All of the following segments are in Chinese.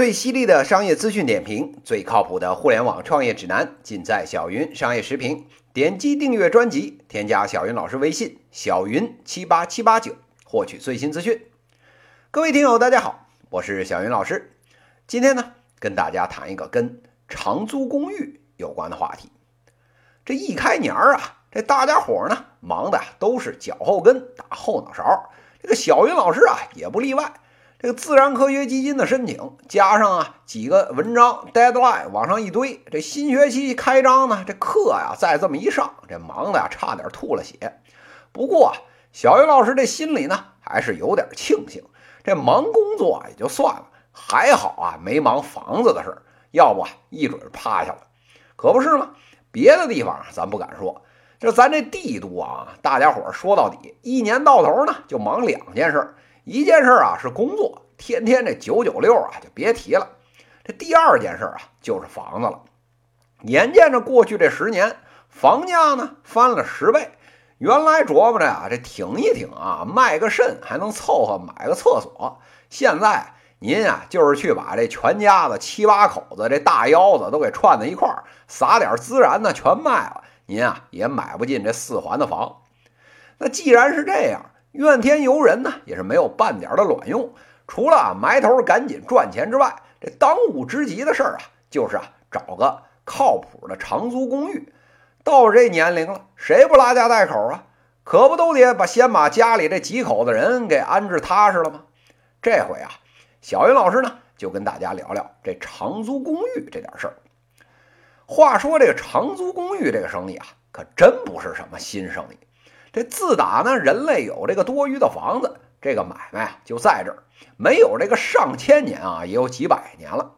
最犀利的商业资讯点评，最靠谱的互联网创业指南，尽在小云商业时评。点击订阅专辑，添加小云老师微信：小云七八七八九，获取最新资讯。各位听友，大家好，我是小云老师。今天呢，跟大家谈一个跟长租公寓有关的话题。这一开年儿啊，这大家伙呢，忙的都是脚后跟打后脑勺。这个小云老师啊，也不例外。这个自然科学基金的申请，加上啊几个文章 deadline 往上一堆，这新学期开张呢，这课呀再这么一上，这忙的呀差点吐了血。不过啊小云老师这心里呢还是有点庆幸，这忙工作也就算了，还好啊没忙房子的事儿，要不啊一准趴下了。可不是吗？别的地方咱不敢说，就咱这帝都啊，大家伙说到底，一年到头呢就忙两件事。一件事啊是工作，天天这九九六啊就别提了。这第二件事啊就是房子了。眼见着过去这十年，房价呢翻了十倍。原来琢磨着呀，这挺一挺啊，卖个肾还能凑合买个厕所。现在您啊就是去把这全家子七八口子这大腰子都给串在一块儿，撒点孜然呢全卖了，您啊也买不进这四环的房。那既然是这样。怨天尤人呢，也是没有半点的卵用。除了埋头赶紧赚钱之外，这当务之急的事儿啊，就是啊找个靠谱的长租公寓。到这年龄了，谁不拉家带口啊？可不都得把先把家里这几口子人给安置踏实了吗？这回啊，小云老师呢就跟大家聊聊这长租公寓这点事儿。话说这个长租公寓这个生意啊，可真不是什么新生意。这自打呢，人类有这个多余的房子，这个买卖啊就在这儿，没有这个上千年啊，也有几百年了。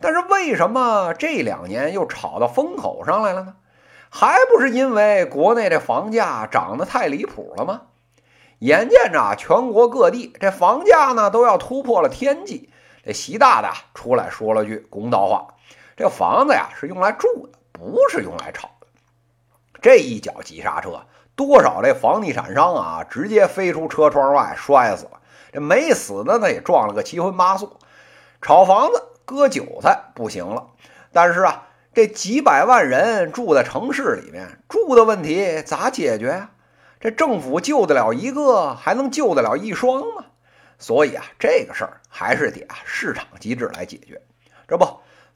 但是为什么这两年又炒到风口上来了呢？还不是因为国内这房价涨得太离谱了吗？眼见着全国各地这房价呢都要突破了天际，这习大大出来说了句公道话：这房子呀是用来住的，不是用来炒的。这一脚急刹车。多少这房地产商啊，直接飞出车窗外摔死了。这没死的呢，也撞了个七荤八素。炒房子割韭菜不行了，但是啊，这几百万人住在城市里面，住的问题咋解决呀？这政府救得了一个，还能救得了一双吗？所以啊，这个事儿还是得啊市场机制来解决。这不，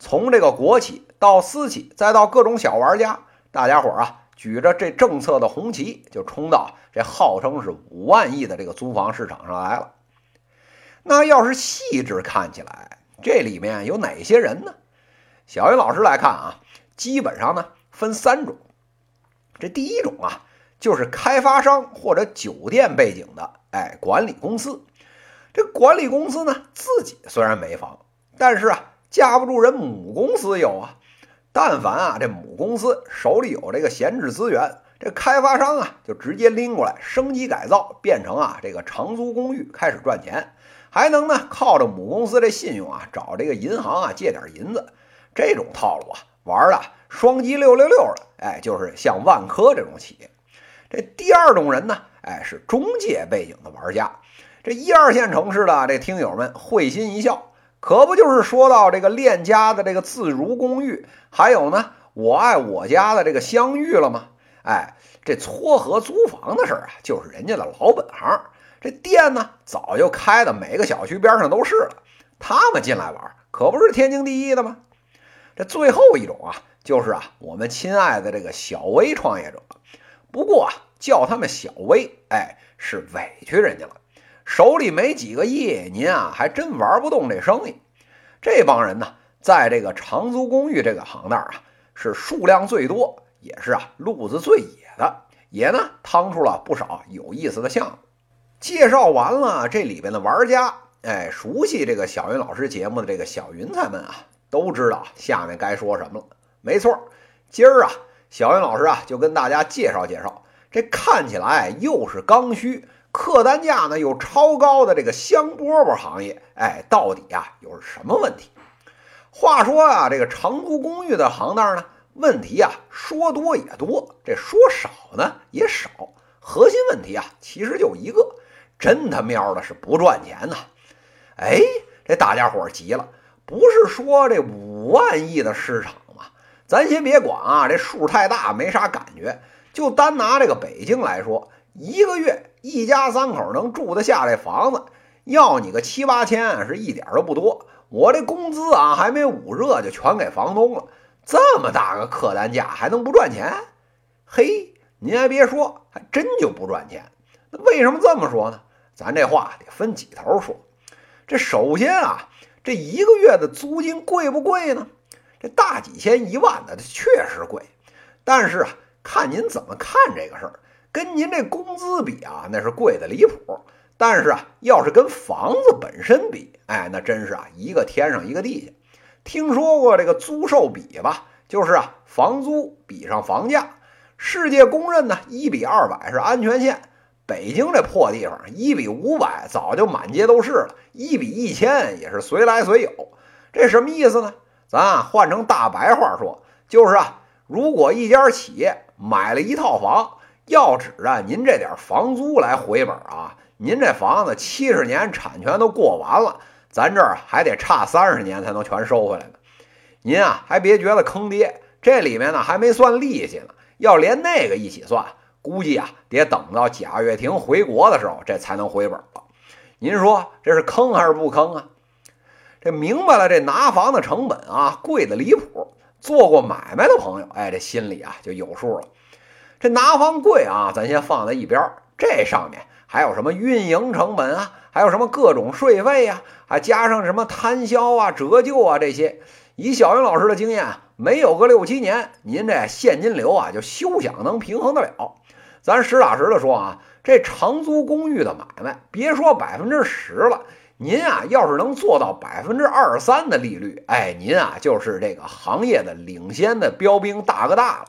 从这个国企到私企，再到各种小玩家，大家伙啊。举着这政策的红旗，就冲到这号称是五万亿的这个租房市场上来了。那要是细致看起来，这里面有哪些人呢？小云老师来看啊，基本上呢分三种。这第一种啊，就是开发商或者酒店背景的，哎，管理公司。这管理公司呢，自己虽然没房，但是啊，架不住人母公司有啊。但凡啊，这母公司手里有这个闲置资源，这开发商啊就直接拎过来升级改造，变成啊这个长租公寓，开始赚钱，还能呢靠着母公司这信用啊找这个银行啊借点银子。这种套路啊玩的双击六六六的，哎，就是像万科这种企业。这第二种人呢，哎，是中介背景的玩家。这一二线城市的这听友们会心一笑。可不就是说到这个链家的这个自如公寓，还有呢，我爱我家的这个相遇了吗？哎，这撮合租房的事儿啊，就是人家的老本行。这店呢，早就开的每个小区边上都是了。他们进来玩，可不是天经地义的吗？这最后一种啊，就是啊，我们亲爱的这个小微创业者。不过啊，叫他们小微，哎，是委屈人家了。手里没几个亿，您啊还真玩不动这生意。这帮人呢，在这个长租公寓这个行当啊，是数量最多，也是啊路子最野的，也呢趟出了不少有意思的项目。介绍完了这里边的玩家，哎，熟悉这个小云老师节目的这个小云彩们啊，都知道下面该说什么了。没错，今儿啊，小云老师啊就跟大家介绍介绍，这看起来又是刚需。客单价呢又超高的这个香饽饽行业，哎，到底啊又是什么问题？话说啊，这个长租公寓的行当呢，问题啊说多也多，这说少呢也少。核心问题啊，其实就一个，真他喵的是不赚钱呐！哎，这大家伙急了，不是说这五万亿的市场吗？咱先别管啊，这数太大没啥感觉。就单拿这个北京来说，一个月一家三口能住得下这房子，要你个七八千是一点都不多。我这工资啊还没捂热就全给房东了，这么大个客单价还能不赚钱？嘿，您还别说，还真就不赚钱。那为什么这么说呢？咱这话得分几头说。这首先啊，这一个月的租金贵不贵呢？这大几千一万的，确实贵。但是啊。看您怎么看这个事儿，跟您这工资比啊，那是贵的离谱。但是啊，要是跟房子本身比，哎，那真是啊，一个天上一个地下。听说过这个租售比吧？就是啊，房租比上房价，世界公认呢，一比二百是安全线。北京这破地方，一比五百早就满街都是了，一比一千也是随来随有。这什么意思呢？咱啊换成大白话说，就是啊，如果一家企业。买了一套房，要指着您这点房租来回本啊，您这房子七十年产权都过完了，咱这儿还得差三十年才能全收回来呢。您啊，还别觉得坑爹，这里面呢还没算利息呢，要连那个一起算，估计啊得等到贾跃亭回国的时候，这才能回本了。您说这是坑还是不坑啊？这明白了，这拿房的成本啊，贵的离谱。做过买卖的朋友，哎，这心里啊就有数了。这拿房贵啊，咱先放在一边儿。这上面还有什么运营成本啊？还有什么各种税费呀？还加上什么摊销啊、折旧啊这些。以小云老师的经验，没有个六七年，您这现金流啊就休想能平衡得了。咱实打实的说啊，这长租公寓的买卖，别说百分之十了。您啊，要是能做到百分之二三的利率，哎，您啊就是这个行业的领先的标兵大哥大了。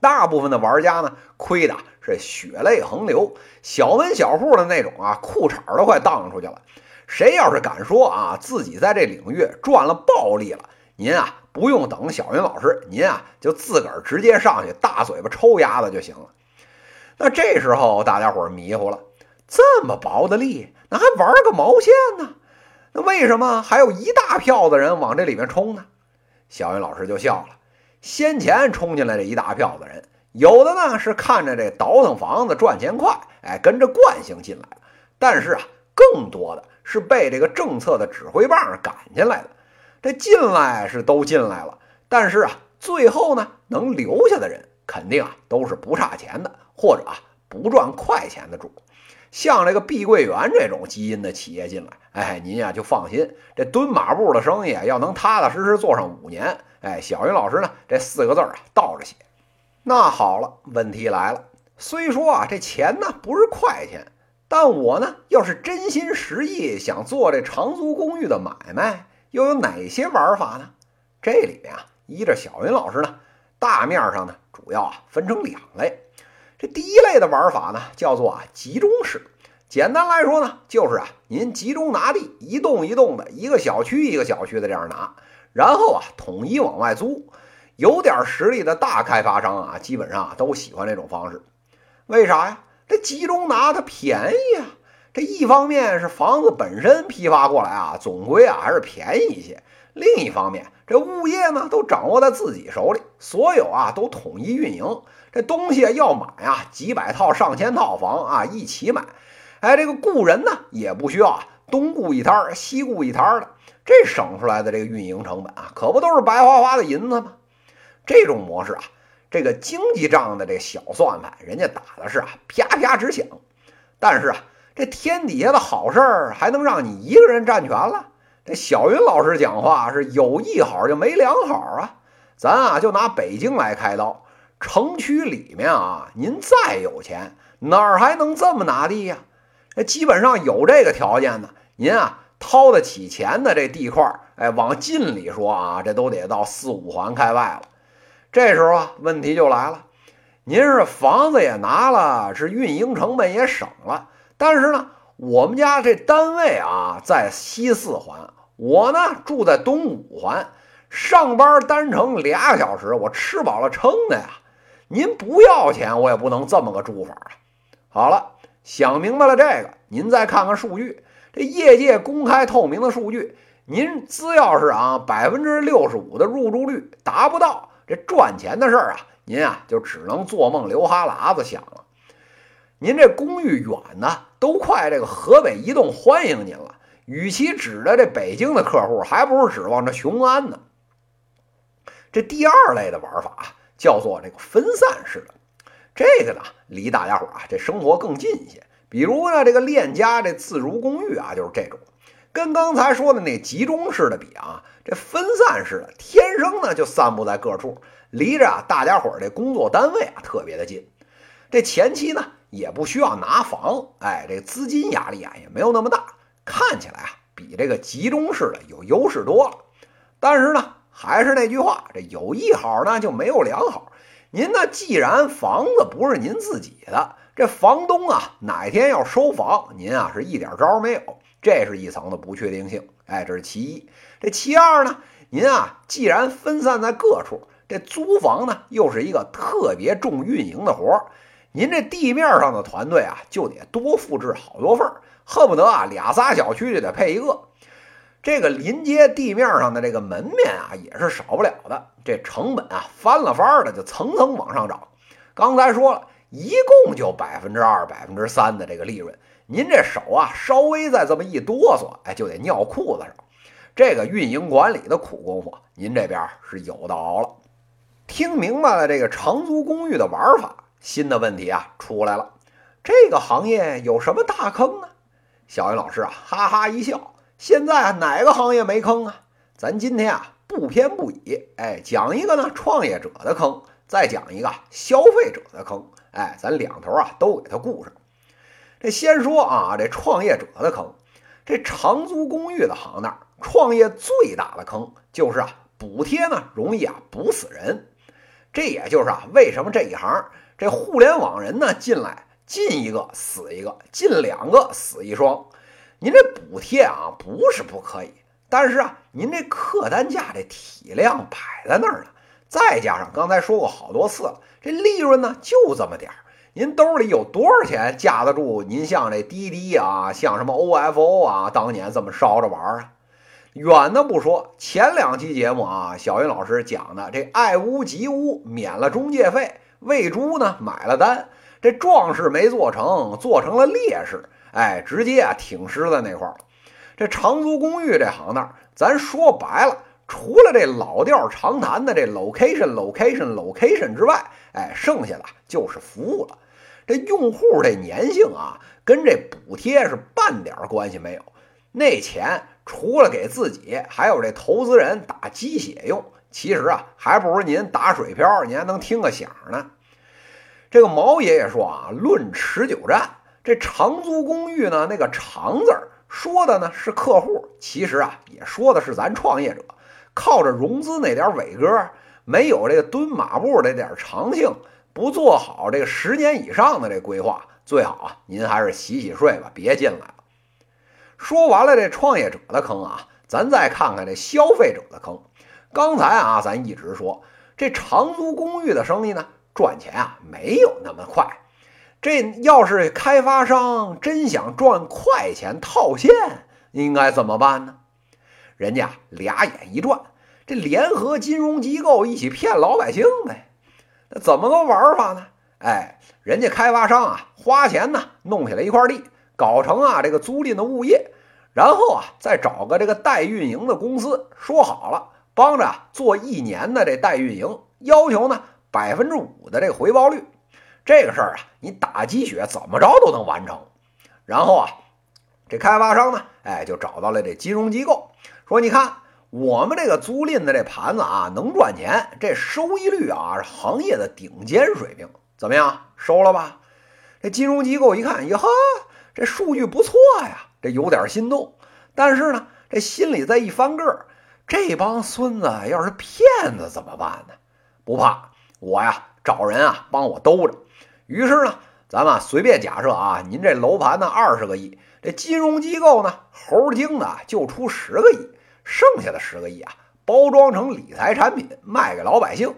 大部分的玩家呢，亏的是血泪横流，小门小户的那种啊，裤衩都快荡出去了。谁要是敢说啊，自己在这领域赚了暴利了，您啊不用等小云老师，您啊就自个儿直接上去大嘴巴抽丫子就行了。那这时候大家伙迷糊了。这么薄的利，那还玩个毛线呢？那为什么还有一大票的人往这里面冲呢？小云老师就笑了。先前冲进来这一大票子人，有的呢是看着这倒腾房子赚钱快，哎，跟着惯性进来了；但是啊，更多的是被这个政策的指挥棒赶进来的。这进来是都进来了，但是啊，最后呢，能留下的人肯定啊都是不差钱的，或者啊不赚快钱的主。像这个碧桂园这种基因的企业进来，哎，您呀就放心，这蹲马步的生意要能踏踏实实做上五年，哎，小云老师呢这四个字啊倒着写。那好了，问题来了，虽说啊这钱呢不是快钱，但我呢要是真心实意想做这长租公寓的买卖，又有哪些玩法呢？这里面啊依着小云老师呢，大面上呢主要啊分成两类。这第一类的玩法呢，叫做啊集中式。简单来说呢，就是啊您集中拿地，一栋一栋的，一个小区一个小区的这样拿，然后啊统一往外租。有点实力的大开发商啊，基本上啊都喜欢这种方式。为啥呀？这集中拿它便宜啊。这一方面是房子本身批发过来啊，总归啊还是便宜一些。另一方面，这物业呢都掌握在自己手里，所有啊都统一运营。这东西要买啊，几百套、上千套房啊，一起买。哎，这个雇人呢，也不需要啊，东雇一摊儿西雇一摊儿的，这省出来的这个运营成本啊，可不都是白花花的银子吗？这种模式啊，这个经济账的这小算盘，人家打的是啊，啪啪直响。但是啊，这天底下的好事儿还能让你一个人占全了？这小云老师讲话是有一好就没两好啊。咱啊，就拿北京来开刀。城区里面啊，您再有钱，哪儿还能这么拿地呀？那基本上有这个条件的，您啊掏得起钱的这地块，哎，往近里说啊，这都得到四五环开外了。这时候啊，问题就来了，您是房子也拿了，是运营成本也省了，但是呢，我们家这单位啊在西四环，我呢住在东五环，上班单程俩小时，我吃饱了撑的呀。您不要钱，我也不能这么个住法啊！好了，想明白了这个，您再看看数据，这业界公开透明的数据，您只要是啊百分之六十五的入住率达不到，这赚钱的事儿啊，您啊就只能做梦流哈喇子想了。您这公寓远呢，都快这个河北移动欢迎您了。与其指着这北京的客户，还不如指望着雄安呢。这第二类的玩法叫做这个分散式的，这个呢离大家伙啊这生活更近一些。比如呢这个链家这自如公寓啊就是这种，跟刚才说的那集中式的比啊，这分散式的天生呢就散布在各处，离着啊大家伙这工作单位啊特别的近。这前期呢也不需要拿房，哎，这资金压力啊也没有那么大，看起来啊比这个集中式的有优势多了。但是呢。还是那句话，这有一好呢就没有两好。您呢，既然房子不是您自己的，这房东啊哪天要收房，您啊是一点招没有，这是一层的不确定性。哎，这是其一。这其二呢，您啊既然分散在各处，这租房呢又是一个特别重运营的活儿，您这地面上的团队啊就得多复制好多份儿，恨不得啊俩仨小区就得配一个。这个临街地面上的这个门面啊，也是少不了的。这成本啊，翻了番的就层层往上涨。刚才说了一共就百分之二、百分之三的这个利润，您这手啊稍微再这么一哆嗦，哎，就得尿裤子上。这个运营管理的苦功夫，您这边是有的熬了。听明白了这个长租公寓的玩法，新的问题啊出来了。这个行业有什么大坑呢？小云老师啊，哈哈一笑。现在，哪个行业没坑啊？咱今天啊不偏不倚，哎，讲一个呢创业者的坑，再讲一个消费者的坑，哎，咱两头啊都给他顾上。这先说啊，这创业者的坑，这长租公寓的行当，创业最大的坑就是啊补贴呢容易啊补死人。这也就是啊为什么这一行这互联网人呢进来进一个死一个，进两个死一双。您这补贴啊，不是不可以，但是啊，您这客单价这体量摆在那儿呢，再加上刚才说过好多次了，这利润呢就这么点儿，您兜里有多少钱架得住？您像这滴滴啊，像什么 OFO 啊，当年这么烧着玩啊？远的不说，前两期节目啊，小云老师讲的这爱屋及乌，免了中介费，喂猪呢买了单，这壮士没做成，做成了烈士。哎，直接啊挺尸在那块儿。这长租公寓这行当，咱说白了，除了这老调常谈的这 location location location 之外，哎，剩下的就是服务了。这用户这粘性啊，跟这补贴是半点关系没有。那钱除了给自己，还有这投资人打鸡血用，其实啊，还不如您打水漂，您还能听个响呢。这个毛爷爷说啊，论持久战。这长租公寓呢，那个“长”字儿说的呢是客户，其实啊也说的是咱创业者，靠着融资那点伟哥，没有这个蹲马步这点长性，不做好这个十年以上的这规划，最好啊您还是洗洗睡吧，别进来了。说完了这创业者的坑啊，咱再看看这消费者的坑。刚才啊咱一直说这长租公寓的生意呢，赚钱啊没有那么快。这要是开发商真想赚快钱套现，应该怎么办呢？人家俩眼一转，这联合金融机构一起骗老百姓呗。那怎么个玩法呢？哎，人家开发商啊，花钱呢弄下来一块地，搞成啊这个租赁的物业，然后啊再找个这个代运营的公司，说好了帮着做一年的这代运营，要求呢百分之五的这个回报率。这个事儿啊，你打鸡血怎么着都能完成。然后啊，这开发商呢，哎，就找到了这金融机构，说：“你看，我们这个租赁的这盘子啊，能赚钱，这收益率啊是行业的顶尖水平，怎么样？收了吧？”这金融机构一看，哟呵，这数据不错呀，这有点心动。但是呢，这心里再一翻个儿，这帮孙子要是骗子怎么办呢？不怕，我呀找人啊帮我兜着。于是呢，咱们随便假设啊，您这楼盘呢二十个亿，这金融机构呢猴精的就出十个亿，剩下的十个亿啊包装成理财产品卖给老百姓，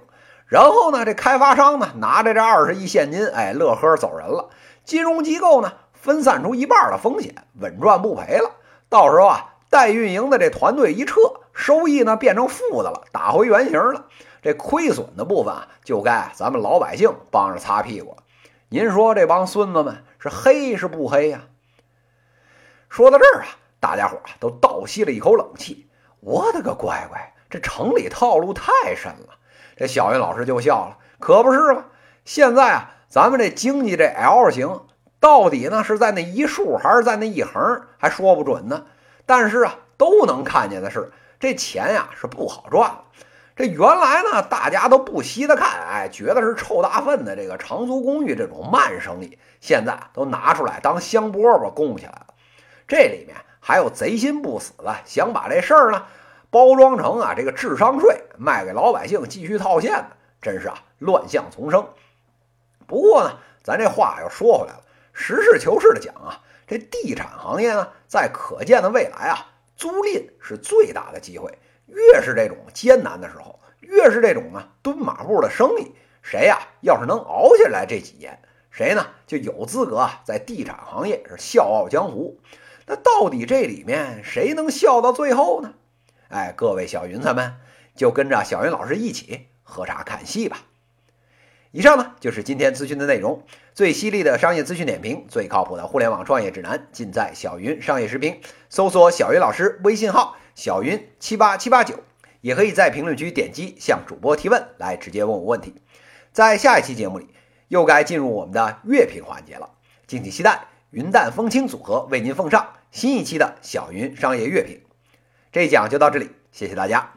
然后呢这开发商呢拿着这二十亿现金，哎乐呵走人了，金融机构呢分散出一半的风险，稳赚不赔了，到时候啊代运营的这团队一撤，收益呢变成负的了，打回原形了。这亏损的部分啊，就该咱们老百姓帮着擦屁股。您说这帮孙子们是黑是不黑呀？说到这儿啊，大家伙啊都倒吸了一口冷气。我的个乖乖，这城里套路太深了。这小云老师就笑了，可不是吗？现在啊，咱们这经济这 L 型到底呢是在那一竖还是在那一横，还说不准呢。但是啊，都能看见的是，这钱呀是不好赚。这原来呢，大家都不稀得看，哎，觉得是臭大粪的这个长租公寓这种慢生意，现在都拿出来当香饽饽供起来了。这里面还有贼心不死的，想把这事儿呢包装成啊这个智商税，卖给老百姓继续套现的，真是啊乱象丛生。不过呢，咱这话又说回来了，实事求是的讲啊，这地产行业呢，在可见的未来啊，租赁是最大的机会。越是这种艰难的时候，越是这种呢蹲马步的生意，谁呀要是能熬下来这几年，谁呢就有资格啊在地产行业是笑傲江湖。那到底这里面谁能笑到最后呢？哎，各位小云彩们，就跟着小云老师一起喝茶看戏吧。以上呢就是今天资讯的内容，最犀利的商业资讯点评，最靠谱的互联网创业指南，尽在小云商业视频。搜索小云老师微信号小云七八七八九，也可以在评论区点击向主播提问，来直接问我问题。在下一期节目里，又该进入我们的乐评环节了，敬请期待云淡风轻组合为您奉上新一期的小云商业月评。这一讲就到这里，谢谢大家。